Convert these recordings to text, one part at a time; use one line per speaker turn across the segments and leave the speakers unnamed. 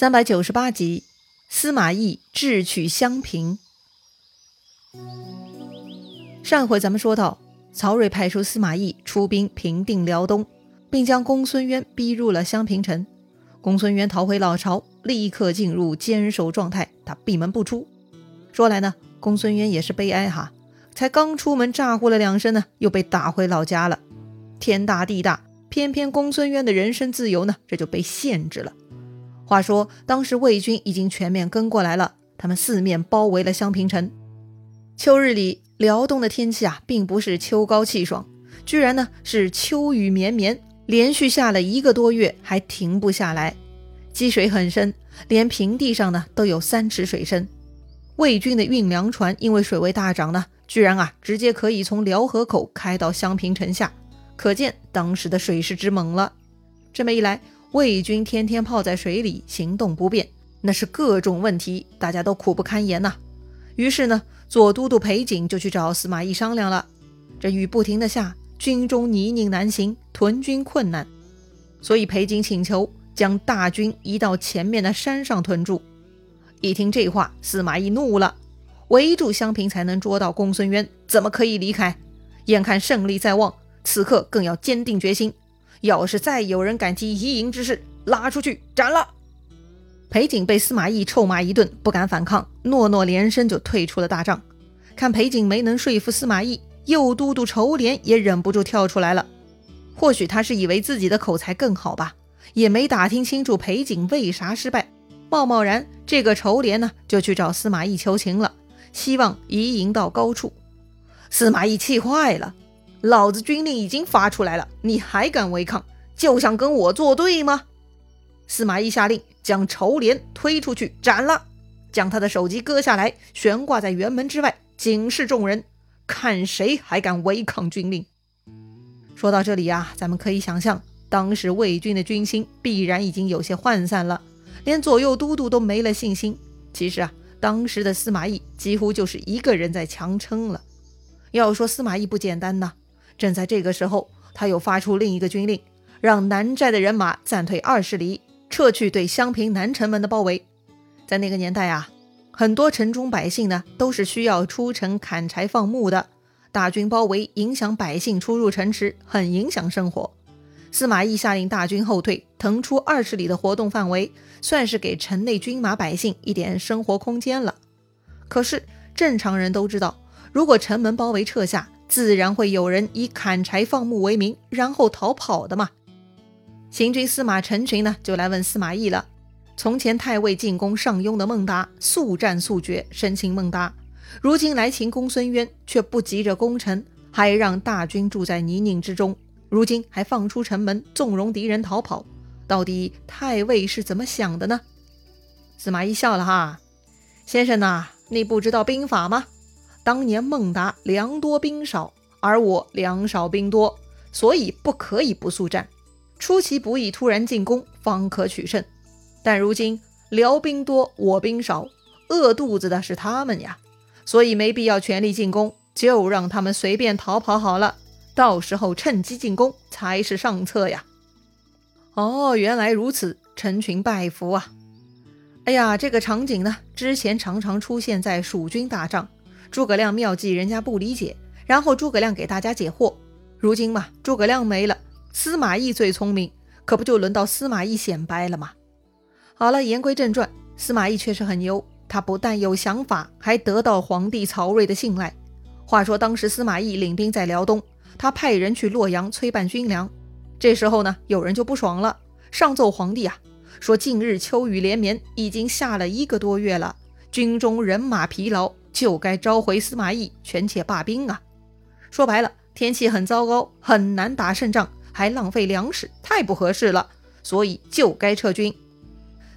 三百九十八集，司马懿智取襄平。上回咱们说到，曹睿派出司马懿出兵平定辽东，并将公孙渊逼入了襄平城。公孙渊逃回老巢，立刻进入坚守状态，他闭门不出。说来呢，公孙渊也是悲哀哈，才刚出门咋呼了两声呢，又被打回老家了。天大地大，偏偏公孙渊的人身自由呢，这就被限制了。话说，当时魏军已经全面跟过来了，他们四面包围了襄平城。秋日里，辽东的天气啊，并不是秋高气爽，居然呢是秋雨绵绵，连续下了一个多月，还停不下来。积水很深，连平地上呢都有三尺水深。魏军的运粮船因为水位大涨呢，居然啊直接可以从辽河口开到襄平城下，可见当时的水势之猛了。这么一来，魏军天天泡在水里，行动不便，那是各种问题，大家都苦不堪言呐。于是呢，左都督裴景就去找司马懿商量了。这雨不停的下，军中泥泞难行，屯军困难，所以裴景请求将大军移到前面的山上屯驻。一听这话，司马懿怒了：围住襄平才能捉到公孙渊，怎么可以离开？眼看胜利在望，此刻更要坚定决心。要是再有人敢提移营之事，拉出去斩了！裴景被司马懿臭骂一顿，不敢反抗，诺诺连声就退出了大帐。看裴景没能说服司马懿，右都督仇连也忍不住跳出来了。或许他是以为自己的口才更好吧，也没打听清楚裴景为啥失败，贸贸然这个仇连呢就去找司马懿求情了，希望移营到高处。司马懿气坏了。老子军令已经发出来了，你还敢违抗？就想跟我作对吗？司马懿下令将仇连推出去斩了，将他的首级割下来，悬挂在辕门之外，警示众人，看谁还敢违抗军令。说到这里呀，咱们可以想象，当时魏军的军心必然已经有些涣散了，连左右都督都没了信心。其实啊，当时的司马懿几乎就是一个人在强撑了。要说司马懿不简单呐。正在这个时候，他又发出另一个军令，让南寨的人马暂退二十里，撤去对襄平南城门的包围。在那个年代啊，很多城中百姓呢都是需要出城砍柴放牧的，大军包围，影响百姓出入城池，很影响生活。司马懿下令大军后退，腾出二十里的活动范围，算是给城内军马百姓一点生活空间了。可是正常人都知道，如果城门包围撤下，自然会有人以砍柴放牧为名，然后逃跑的嘛。行军司马陈群呢，就来问司马懿了：从前太尉进攻上庸的孟达，速战速决，生擒孟达；如今来擒公孙渊，却不急着攻城，还让大军住在泥泞之中。如今还放出城门，纵容敌人逃跑，到底太尉是怎么想的呢？司马懿笑了哈，先生呐，你不知道兵法吗？当年孟达粮多兵少，而我粮少兵多，所以不可以不速战，出其不意突然进攻，方可取胜。但如今辽兵多，我兵少，饿肚子的是他们呀，所以没必要全力进攻，就让他们随便逃跑好了。到时候趁机进攻才是上策呀。哦，原来如此，陈群拜服啊。哎呀，这个场景呢，之前常常出现在蜀军大帐。诸葛亮妙计，人家不理解，然后诸葛亮给大家解惑。如今嘛，诸葛亮没了，司马懿最聪明，可不就轮到司马懿显摆了吗？好了，言归正传，司马懿确实很牛，他不但有想法，还得到皇帝曹睿的信赖。话说当时司马懿领兵在辽东，他派人去洛阳催办军粮。这时候呢，有人就不爽了，上奏皇帝啊，说近日秋雨连绵，已经下了一个多月了，军中人马疲劳。就该召回司马懿，权且罢兵啊！说白了，天气很糟糕，很难打胜仗，还浪费粮食，太不合适了，所以就该撤军。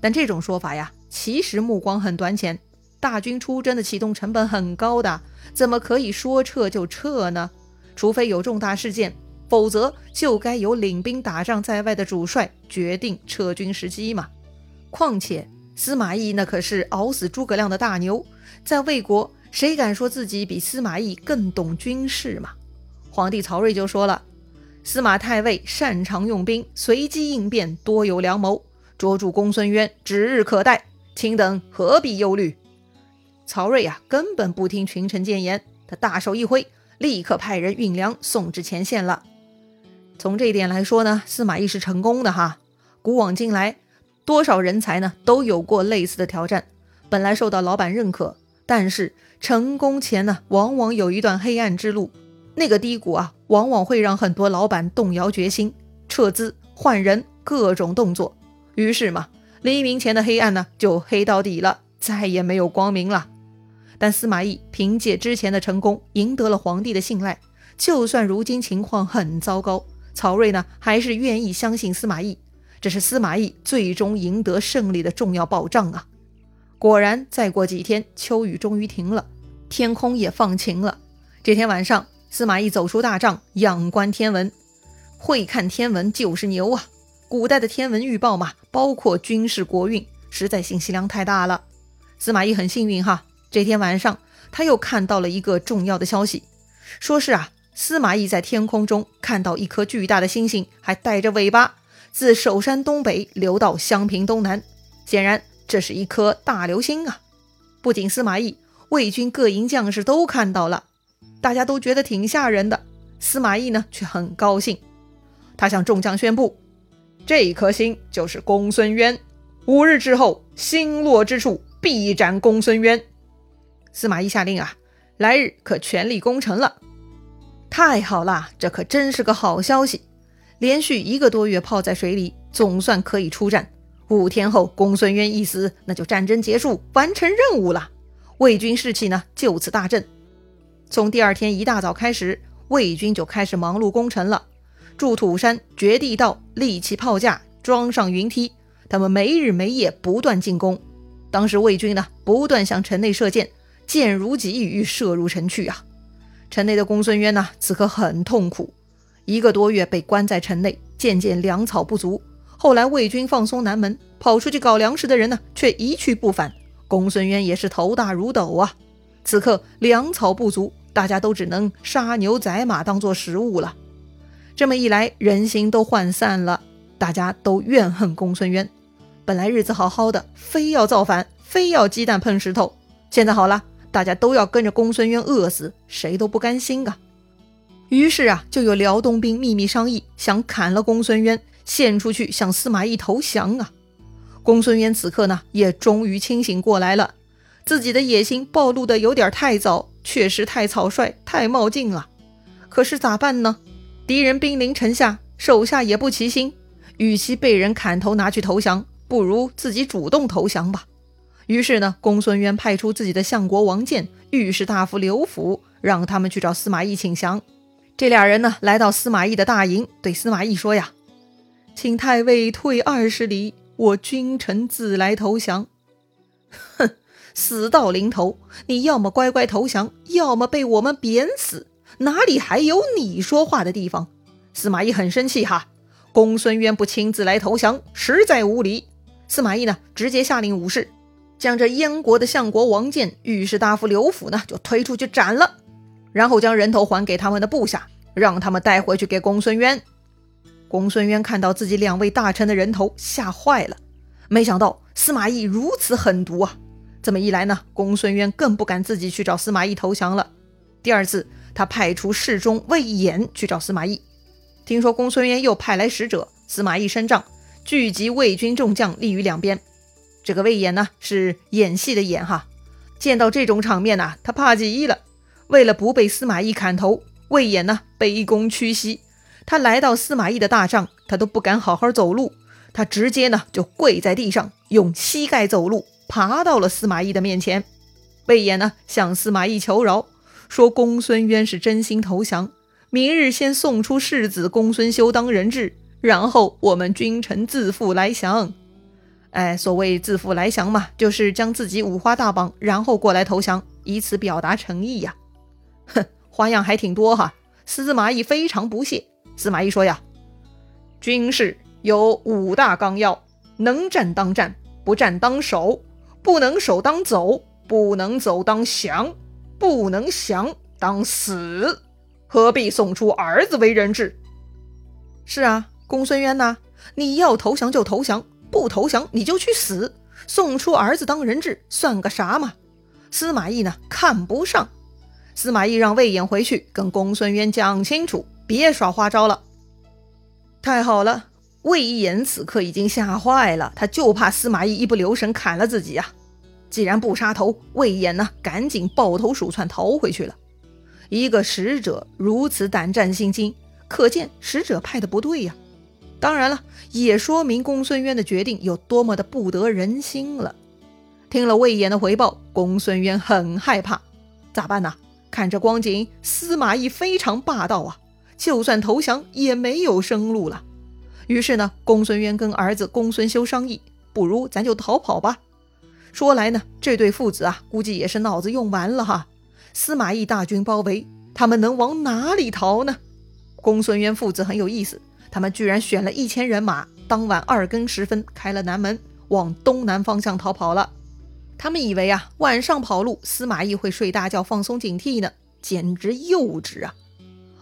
但这种说法呀，其实目光很短浅。大军出征的启动成本很高的，怎么可以说撤就撤呢？除非有重大事件，否则就该由领兵打仗在外的主帅决定撤军时机嘛。况且司马懿那可是熬死诸葛亮的大牛。在魏国，谁敢说自己比司马懿更懂军事嘛？皇帝曹睿就说了：“司马太尉擅长用兵，随机应变，多有良谋。捉住公孙渊指日可待，卿等何必忧虑？曹睿呀，根本不听群臣谏言，他大手一挥，立刻派人运粮送至前线了。从这一点来说呢，司马懿是成功的哈。古往今来，多少人才呢都有过类似的挑战，本来受到老板认可，但是成功前呢，往往有一段黑暗之路。那个低谷啊，往往会让很多老板动摇决心，撤资换人，各种动作。于是嘛，黎明前的黑暗呢，就黑到底了，再也没有光明了。但司马懿凭借之前的成功，赢得了皇帝的信赖。就算如今情况很糟糕，曹睿呢，还是愿意相信司马懿。这是司马懿最终赢得胜利的重要保障啊！果然，再过几天，秋雨终于停了，天空也放晴了。这天晚上。司马懿走出大帐，仰观天文。会看天文就是牛啊！古代的天文预报嘛，包括军事国运，实在信息量太大了。司马懿很幸运哈，这天晚上他又看到了一个重要的消息，说是啊，司马懿在天空中看到一颗巨大的星星，还带着尾巴，自首山东北流到襄平东南。显然，这是一颗大流星啊！不仅司马懿，魏军各营将士都看到了。大家都觉得挺吓人的，司马懿呢却很高兴。他向众将宣布：“这一颗星就是公孙渊，五日之后，星落之处必斩公孙渊。”司马懿下令啊，来日可全力攻城了。太好了，这可真是个好消息！连续一个多月泡在水里，总算可以出战。五天后，公孙渊一死，那就战争结束，完成任务了。魏军士气呢就此大振。从第二天一大早开始，魏军就开始忙碌攻城了。筑土山、掘地道，立起炮架，装上云梯，他们没日没夜不断进攻。当时魏军呢，不断向城内射箭，箭如急雨射入城去啊！城内的公孙渊呢，此刻很痛苦，一个多月被关在城内，渐渐粮草不足。后来魏军放松南门，跑出去搞粮食的人呢，却一去不返。公孙渊也是头大如斗啊！此刻粮草不足。大家都只能杀牛宰马当做食物了，这么一来，人心都涣散了，大家都怨恨公孙渊。本来日子好好的，非要造反，非要鸡蛋碰石头。现在好了，大家都要跟着公孙渊饿死，谁都不甘心啊。于是啊，就有辽东兵秘密商议，想砍了公孙渊，献出去向司马懿投降啊。公孙渊此刻呢，也终于清醒过来了，自己的野心暴露的有点太早。确实太草率，太冒进了。可是咋办呢？敌人兵临城下，手下也不齐心。与其被人砍头拿去投降，不如自己主动投降吧。于是呢，公孙渊派出自己的相国王建、御史大夫刘辅，让他们去找司马懿请降。这俩人呢，来到司马懿的大营，对司马懿说呀：“请太尉退二十里，我君臣自来投降。”哼。死到临头，你要么乖乖投降，要么被我们贬死，哪里还有你说话的地方？司马懿很生气哈，公孙渊不亲自来投降，实在无礼。司马懿呢，直接下令武士将这燕国的相国王建、御史大夫刘辅呢，就推出去斩了，然后将人头还给他们的部下，让他们带回去给公孙渊。公孙渊看到自己两位大臣的人头，吓坏了，没想到司马懿如此狠毒啊！这么一来呢，公孙渊更不敢自己去找司马懿投降了。第二次，他派出侍中魏衍去找司马懿。听说公孙渊又派来使者，司马懿升帐，聚集魏军众将立于两边。这个魏衍呢，是演戏的演哈。见到这种场面呐，他怕极了。为了不被司马懿砍头，魏衍呢卑躬屈膝，他来到司马懿的大帐，他都不敢好好走路，他直接呢就跪在地上，用膝盖走路。爬到了司马懿的面前，魏延呢向司马懿求饶，说公孙渊是真心投降，明日先送出世子公孙修当人质，然后我们君臣自负来降。哎，所谓自负来降嘛，就是将自己五花大绑，然后过来投降，以此表达诚意呀。哼，花样还挺多哈。司马懿非常不屑。司马懿说呀，军事有五大纲要，能战当战，不战当守。不能守当走，不能走当降，不能降当死，何必送出儿子为人质？是啊，公孙渊呐，你要投降就投降，不投降你就去死，送出儿子当人质，算个啥嘛？司马懿呢，看不上。司马懿让魏延回去跟公孙渊讲清楚，别耍花招了。太好了，魏延此刻已经吓坏了，他就怕司马懿一不留神砍了自己呀。既然不杀头，魏延呢，赶紧抱头鼠窜逃回去了。一个使者如此胆战心惊，可见使者派的不对呀。当然了，也说明公孙渊的决定有多么的不得人心了。听了魏延的回报，公孙渊很害怕，咋办呢？看这光景，司马懿非常霸道啊，就算投降也没有生路了。于是呢，公孙渊跟儿子公孙修商议，不如咱就逃跑吧。说来呢，这对父子啊，估计也是脑子用完了哈。司马懿大军包围，他们能往哪里逃呢？公孙渊父子很有意思，他们居然选了一千人马，当晚二更时分开了南门，往东南方向逃跑了。他们以为啊，晚上跑路，司马懿会睡大觉，放松警惕呢，简直幼稚啊！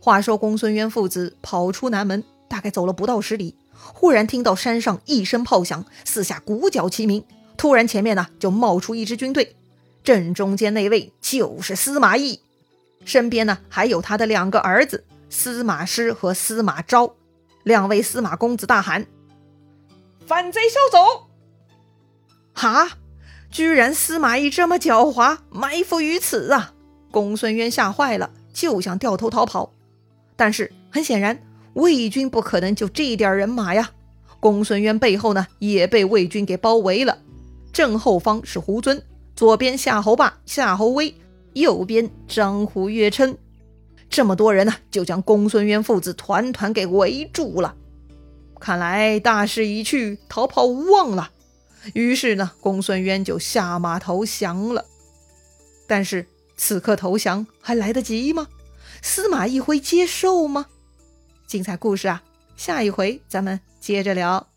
话说公孙渊父子跑出南门，大概走了不到十里，忽然听到山上一声炮响，四下鼓角齐鸣，突然前面呢就冒出一支军队，正中间那位就是司马懿，身边呢还有他的两个儿子司马师和司马昭，两位司马公子大喊：“
反贼休走！”
哈！居然司马懿这么狡猾，埋伏于此啊！公孙渊吓坏了，就想掉头逃跑。但是很显然，魏军不可能就这点人马呀。公孙渊背后呢，也被魏军给包围了。正后方是胡遵，左边夏侯霸、夏侯威，右边张虎、岳琛。这么多人呢，就将公孙渊父子团团给围住了。看来大势已去，逃跑无望了。于是呢，公孙渊就下马投降了。但是此刻投降还来得及吗？司马懿会接受吗？精彩故事啊，下一回咱们接着聊。